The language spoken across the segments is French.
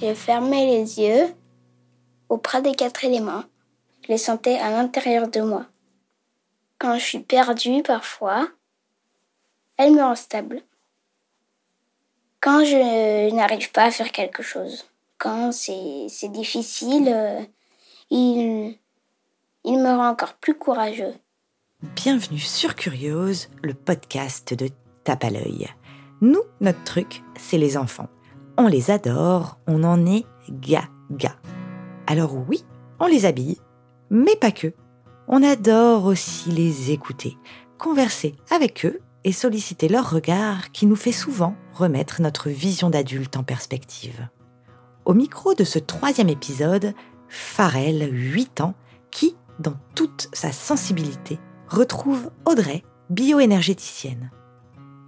Je fermais les yeux auprès des quatre éléments. Je les sentais à l'intérieur de moi. Quand je suis perdue parfois, elle me rend stable. Quand je n'arrive pas à faire quelque chose, quand c'est difficile, euh, il, me rend encore plus courageux. Bienvenue sur Curiose, le podcast de Tape à l'œil. Nous, notre truc, c'est les enfants. On les adore, on en est gaga. Alors oui, on les habille, mais pas que. On adore aussi les écouter, converser avec eux et solliciter leur regard qui nous fait souvent remettre notre vision d'adulte en perspective. Au micro de ce troisième épisode, Pharrell, 8 ans, qui, dans toute sa sensibilité, retrouve Audrey, bioénergéticienne.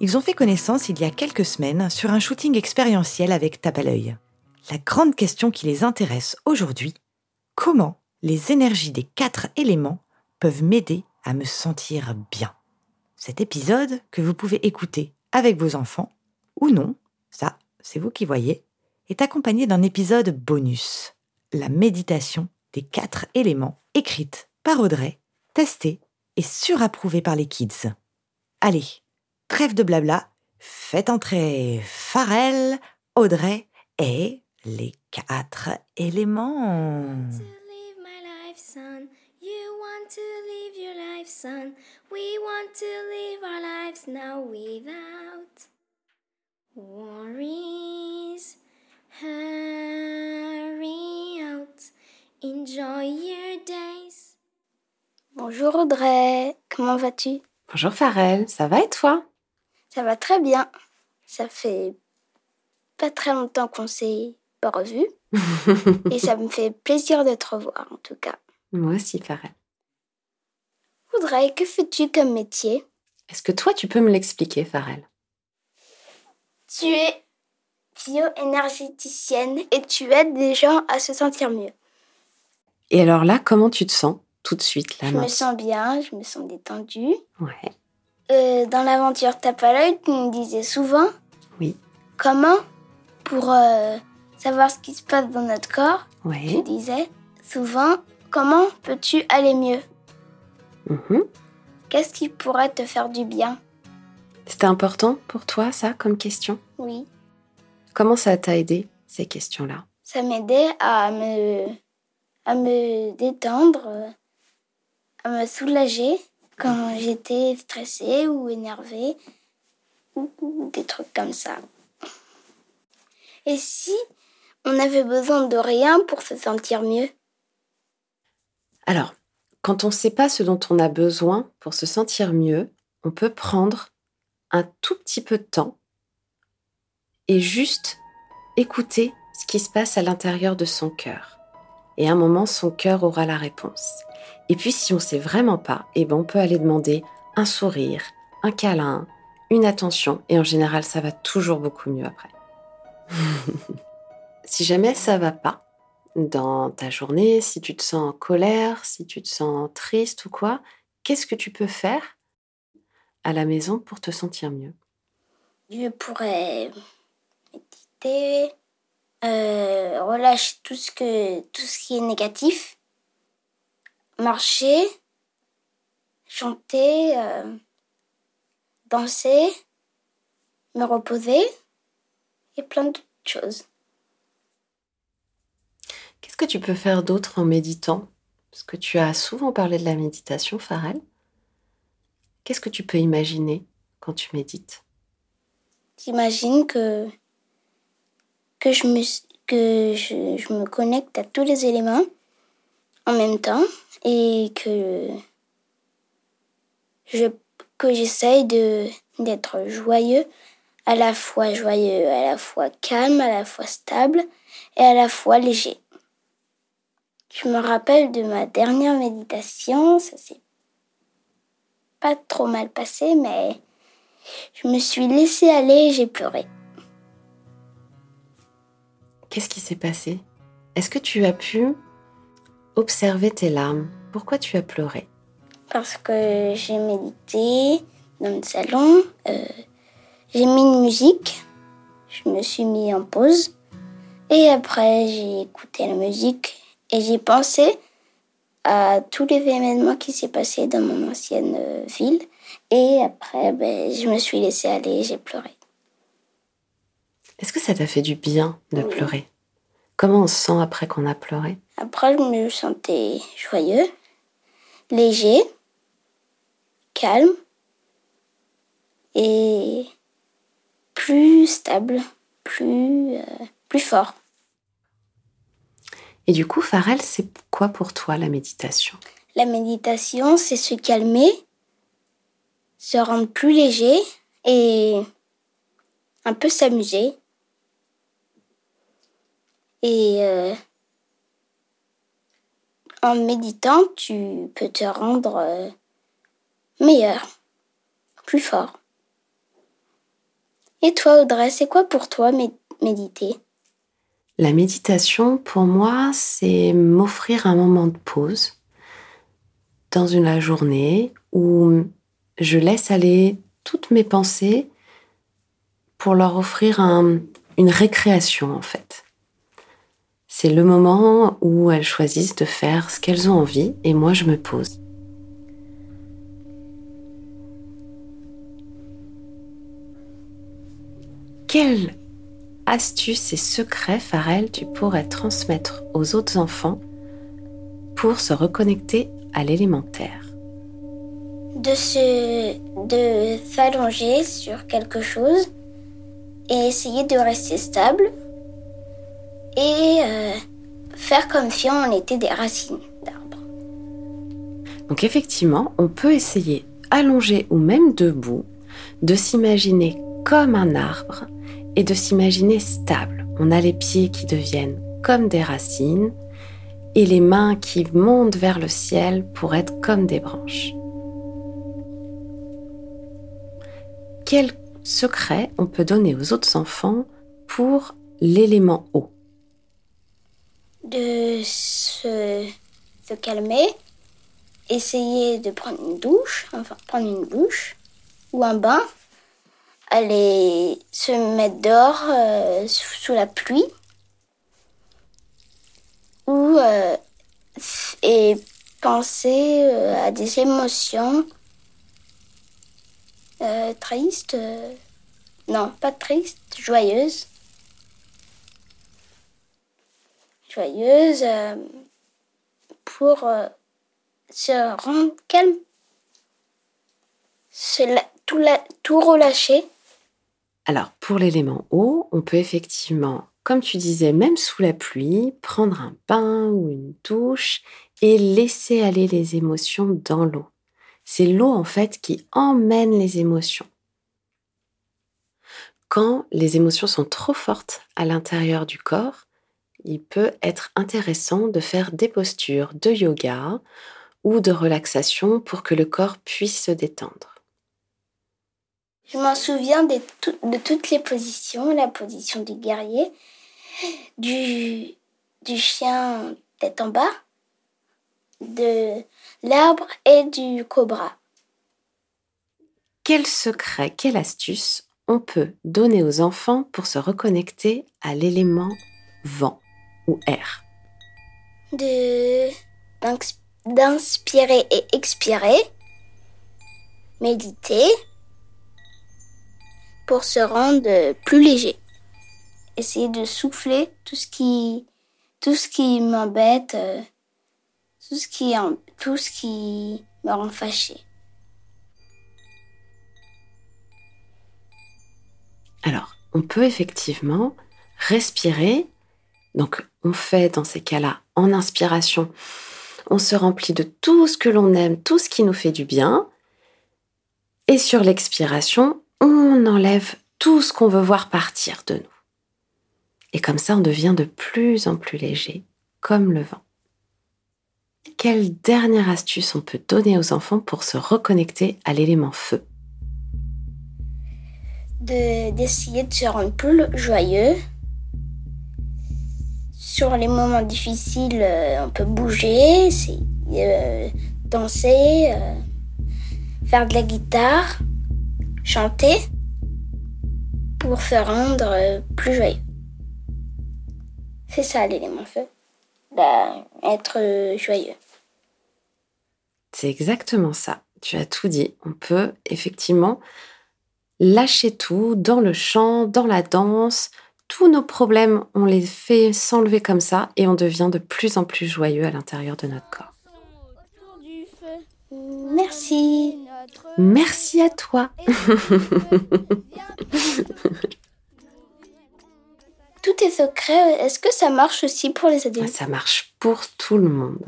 Ils ont fait connaissance il y a quelques semaines sur un shooting expérientiel avec Tape à l'œil. La grande question qui les intéresse aujourd'hui, comment les énergies des quatre éléments peuvent m'aider à me sentir bien? Cet épisode, que vous pouvez écouter avec vos enfants, ou non, ça, c'est vous qui voyez, est accompagné d'un épisode bonus, la méditation des quatre éléments, écrite par Audrey, testée et surapprouvée par les kids. Allez, trêve de blabla, faites entrer Pharrell, Audrey et les quatre éléments. We want to live our lives now without worries. Hurry out, enjoy your days. Bonjour Audrey, comment vas-tu? Bonjour Pharrell, ça va et toi? Ça va très bien. Ça fait pas très longtemps qu'on s'est pas revus. et ça me fait plaisir de te revoir en tout cas. Moi aussi Pharrell. Audrey, que fais-tu comme métier? Est-ce que toi tu peux me l'expliquer Pharrell Tu es bioénergéticienne et tu aides des gens à se sentir mieux. Et alors là, comment tu te sens tout de suite là Je me sens bien, je me sens détendue. Ouais. Euh, dans l'aventure Tape à l'œil, tu me disais souvent. Oui. comment, pour euh, savoir ce qui se passe dans notre corps, Ouais. tu disais souvent comment peux-tu aller mieux? Mhm. Qu'est-ce qui pourrait te faire du bien? C'était important pour toi ça comme question? Oui, Comment ça t'a aidé ces questions-là? Ça m'aidait à me, à me détendre, à me soulager quand j'étais stressée ou énervée ou, des trucs comme ça. Et si on avait besoin de rien pour se sentir mieux? Alors, quand on ne sait pas ce dont on a besoin pour se sentir mieux, on peut prendre un tout petit peu de temps et juste écouter ce qui se passe à l'intérieur de son cœur. Et à un moment, son cœur aura la réponse. Et puis, si on ne sait vraiment pas, eh ben, on peut aller demander un sourire, un câlin, une attention. Et en général, ça va toujours beaucoup mieux après. si jamais ça va pas dans ta journée, si tu te sens en colère, si tu te sens triste ou quoi, qu'est-ce que tu peux faire à la maison pour te sentir mieux? Je pourrais méditer, euh, relâcher tout ce, que, tout ce qui est négatif, marcher, chanter, euh, danser, me reposer. Et plein d'autres choses. Qu'est-ce que tu peux faire d'autre en méditant? Parce que tu as souvent parlé de la méditation, Pharrell. Qu'est-ce que tu peux imaginer quand tu médites? J'imagine que, que, je me, que je, je me connecte à tous les éléments en même temps et que je que j'essaye de d'être joyeux, à la fois joyeux, à la fois calme, à la fois stable et à la fois léger. Je me rappelle de ma dernière méditation, ça s'est pas trop mal passé, mais je me suis laissée aller j'ai pleuré. Qu'est-ce qui s'est passé? Est-ce que tu as pu observer tes larmes? Pourquoi tu as pleuré? Parce que j'ai médité dans le salon, euh, j'ai mis une musique, je me suis mis en pause Et après, j'ai écouté la musique et j'ai pensé à tous les événements qui s'est passé dans mon ancienne euh, ville. Et après, ben, je me suis laissée aller, j'ai pleuré. Est-ce que ça t'a fait du bien de pleurer? Comment on se sent après qu'on a pleuré? Après, je me sentais joyeux, léger, calme et plus stable, plus, euh, plus fort. Et du coup, Farel, c'est quoi pour toi la méditation? La méditation, c'est se calmer, se rendre plus léger et un peu s'amuser. Et euh, en méditant, tu peux te rendre euh, meilleur, plus fort. Et toi, Audrey, c'est quoi pour toi méditer? La méditation, pour moi, c'est m'offrir un moment de pause dans une journée où je laisse aller toutes mes pensées pour leur offrir une récréation en fait. C'est le moment où elles choisissent de faire ce qu'elles ont envie et moi je me pose. Quelle astuce et secret, Farel, tu pourrais transmettre aux autres enfants pour se reconnecter à l'élémentaire? De se, de s'allonger sur quelque chose et essayer de rester stable et euh, faire comme si on était des racines d'arbres. Donc effectivement, on peut essayer, allongé ou même debout, de s'imaginer comme un arbre et de s'imaginer stable. On a les pieds qui deviennent comme des racines et les mains qui montent vers le ciel pour être comme des branches. Quel secret on peut donner aux autres enfants pour l'élément eau? De se, calmer, essayer de prendre une douche, enfin prendre une douche ou un bain, aller se mettre dehors euh, sous la pluie ou euh, et penser euh, à des émotions tristes, non pas tristes, joyeuses euh, pour euh, se rendre calme, tout, tout relâcher. Alors, pour l'élément eau, on peut effectivement, comme tu disais, même sous la pluie, prendre un bain ou une douche et laisser aller les émotions dans l'eau. C'est l'eau, en fait, qui emmène les émotions. Quand les émotions sont trop fortes à l'intérieur du corps, il peut être intéressant de faire des postures de yoga ou de relaxation pour que le corps puisse se détendre. Je m'en souviens de, toutes les positions, la position du guerrier, du, du chien tête en bas, de l'arbre et du cobra. Quel secret, quelle astuce on peut donner aux enfants pour se reconnecter à l'élément vent? Ou air De d'inspirer et expirer, méditer pour se rendre plus léger. Essayer de souffler tout ce qui tout ce qui m'embête, euh, tout ce qui tout ce qui me rend fâché. Alors, on peut effectivement respirer donc on fait dans ces cas-là en inspiration, on se remplit de tout ce que l'on aime, tout ce qui nous fait du bien. Et sur l'expiration, on enlève tout ce qu'on veut voir partir de nous. Et comme ça, on devient de plus en plus léger, comme le vent. Quelle dernière astuce on peut donner aux enfants pour se reconnecter à l'élément feu? D'essayer de se rendre plus joyeux, sur les moments difficiles, euh, on peut bouger, euh, danser, euh, faire de la guitare, chanter pour se rendre plus joyeux. C'est ça l'élément feu. Bah, être joyeux. C'est exactement ça. Tu as tout dit. On peut effectivement lâcher tout dans le chant, dans la danse. Tous nos problèmes, on les fait s'enlever comme ça et on devient de plus en plus joyeux à l'intérieur de notre corps. Merci. Merci à toi. Tout est secret. Est-ce que ça marche aussi pour les adultes? Ça marche pour tout le monde,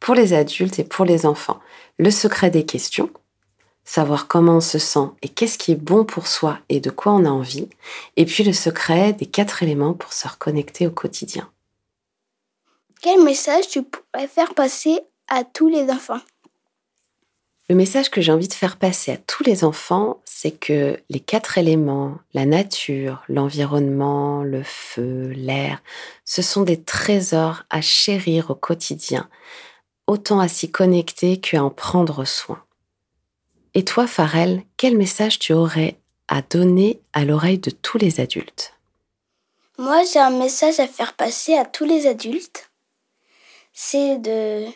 pour les adultes et pour les enfants. Le secret des questions, savoir comment on se sent et qu'est-ce qui est bon pour soi et de quoi on a envie. Et puis le secret des quatre éléments pour se reconnecter au quotidien. Quel message tu pourrais faire passer à tous les enfants? Le message que j'ai envie de faire passer à tous les enfants, c'est que les quatre éléments, la nature, l'environnement, le feu, l'air, ce sont des trésors à chérir au quotidien, autant à s'y connecter qu'à en prendre soin. Et toi, Farel, quel message tu aurais à donner à l'oreille de tous les adultes? Moi, j'ai un message à faire passer à tous les adultes. C'est de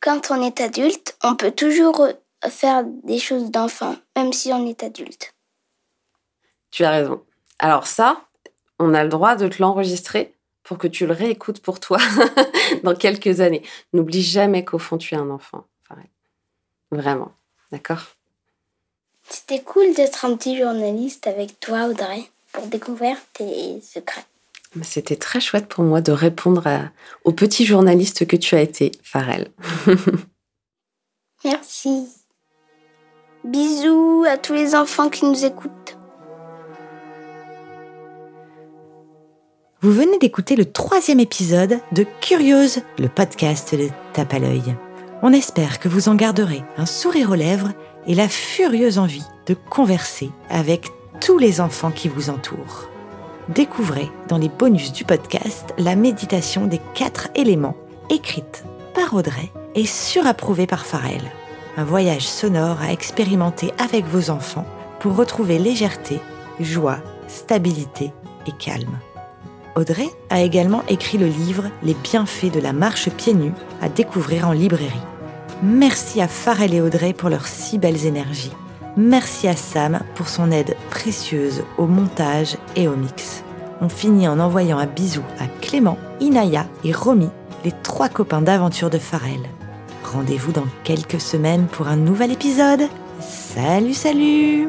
quand on est adulte, on peut toujours faire des choses d'enfant, même si on est adulte. Tu as raison. Alors ça, on a le droit de te l'enregistrer pour que tu le réécoutes pour toi dans quelques années. N'oublie jamais qu'au fond, tu es un enfant. Vraiment. D'accord C'était cool d'être un petit journaliste avec toi, Audrey, pour découvrir tes secrets. C'était très chouette pour moi de répondre au petit journaliste que tu as été, Farel. Merci. Bisous à tous les enfants qui nous écoutent. Vous venez d'écouter le troisième épisode de Curieuse, le podcast de Tape à l'œil. On espère que vous en garderez un sourire aux lèvres et la furieuse envie de converser avec tous les enfants qui vous entourent découvrez dans les bonus du podcast la méditation des quatre éléments, écrite par Audrey et surapprouvée par Farel. Un voyage sonore à expérimenter avec vos enfants pour retrouver légèreté, joie, stabilité et calme. Audrey a également écrit le livre Les bienfaits de la marche pieds nus à découvrir en librairie. Merci à Farel et Audrey pour leurs si belles énergies. Merci à Sam pour son aide précieuse au montage et au mix. On finit en envoyant un bisou à Clément, Inaya et Romy, les trois copains d'aventure de Pharrell. Rendez-vous dans quelques semaines pour un nouvel épisode. Salut, salut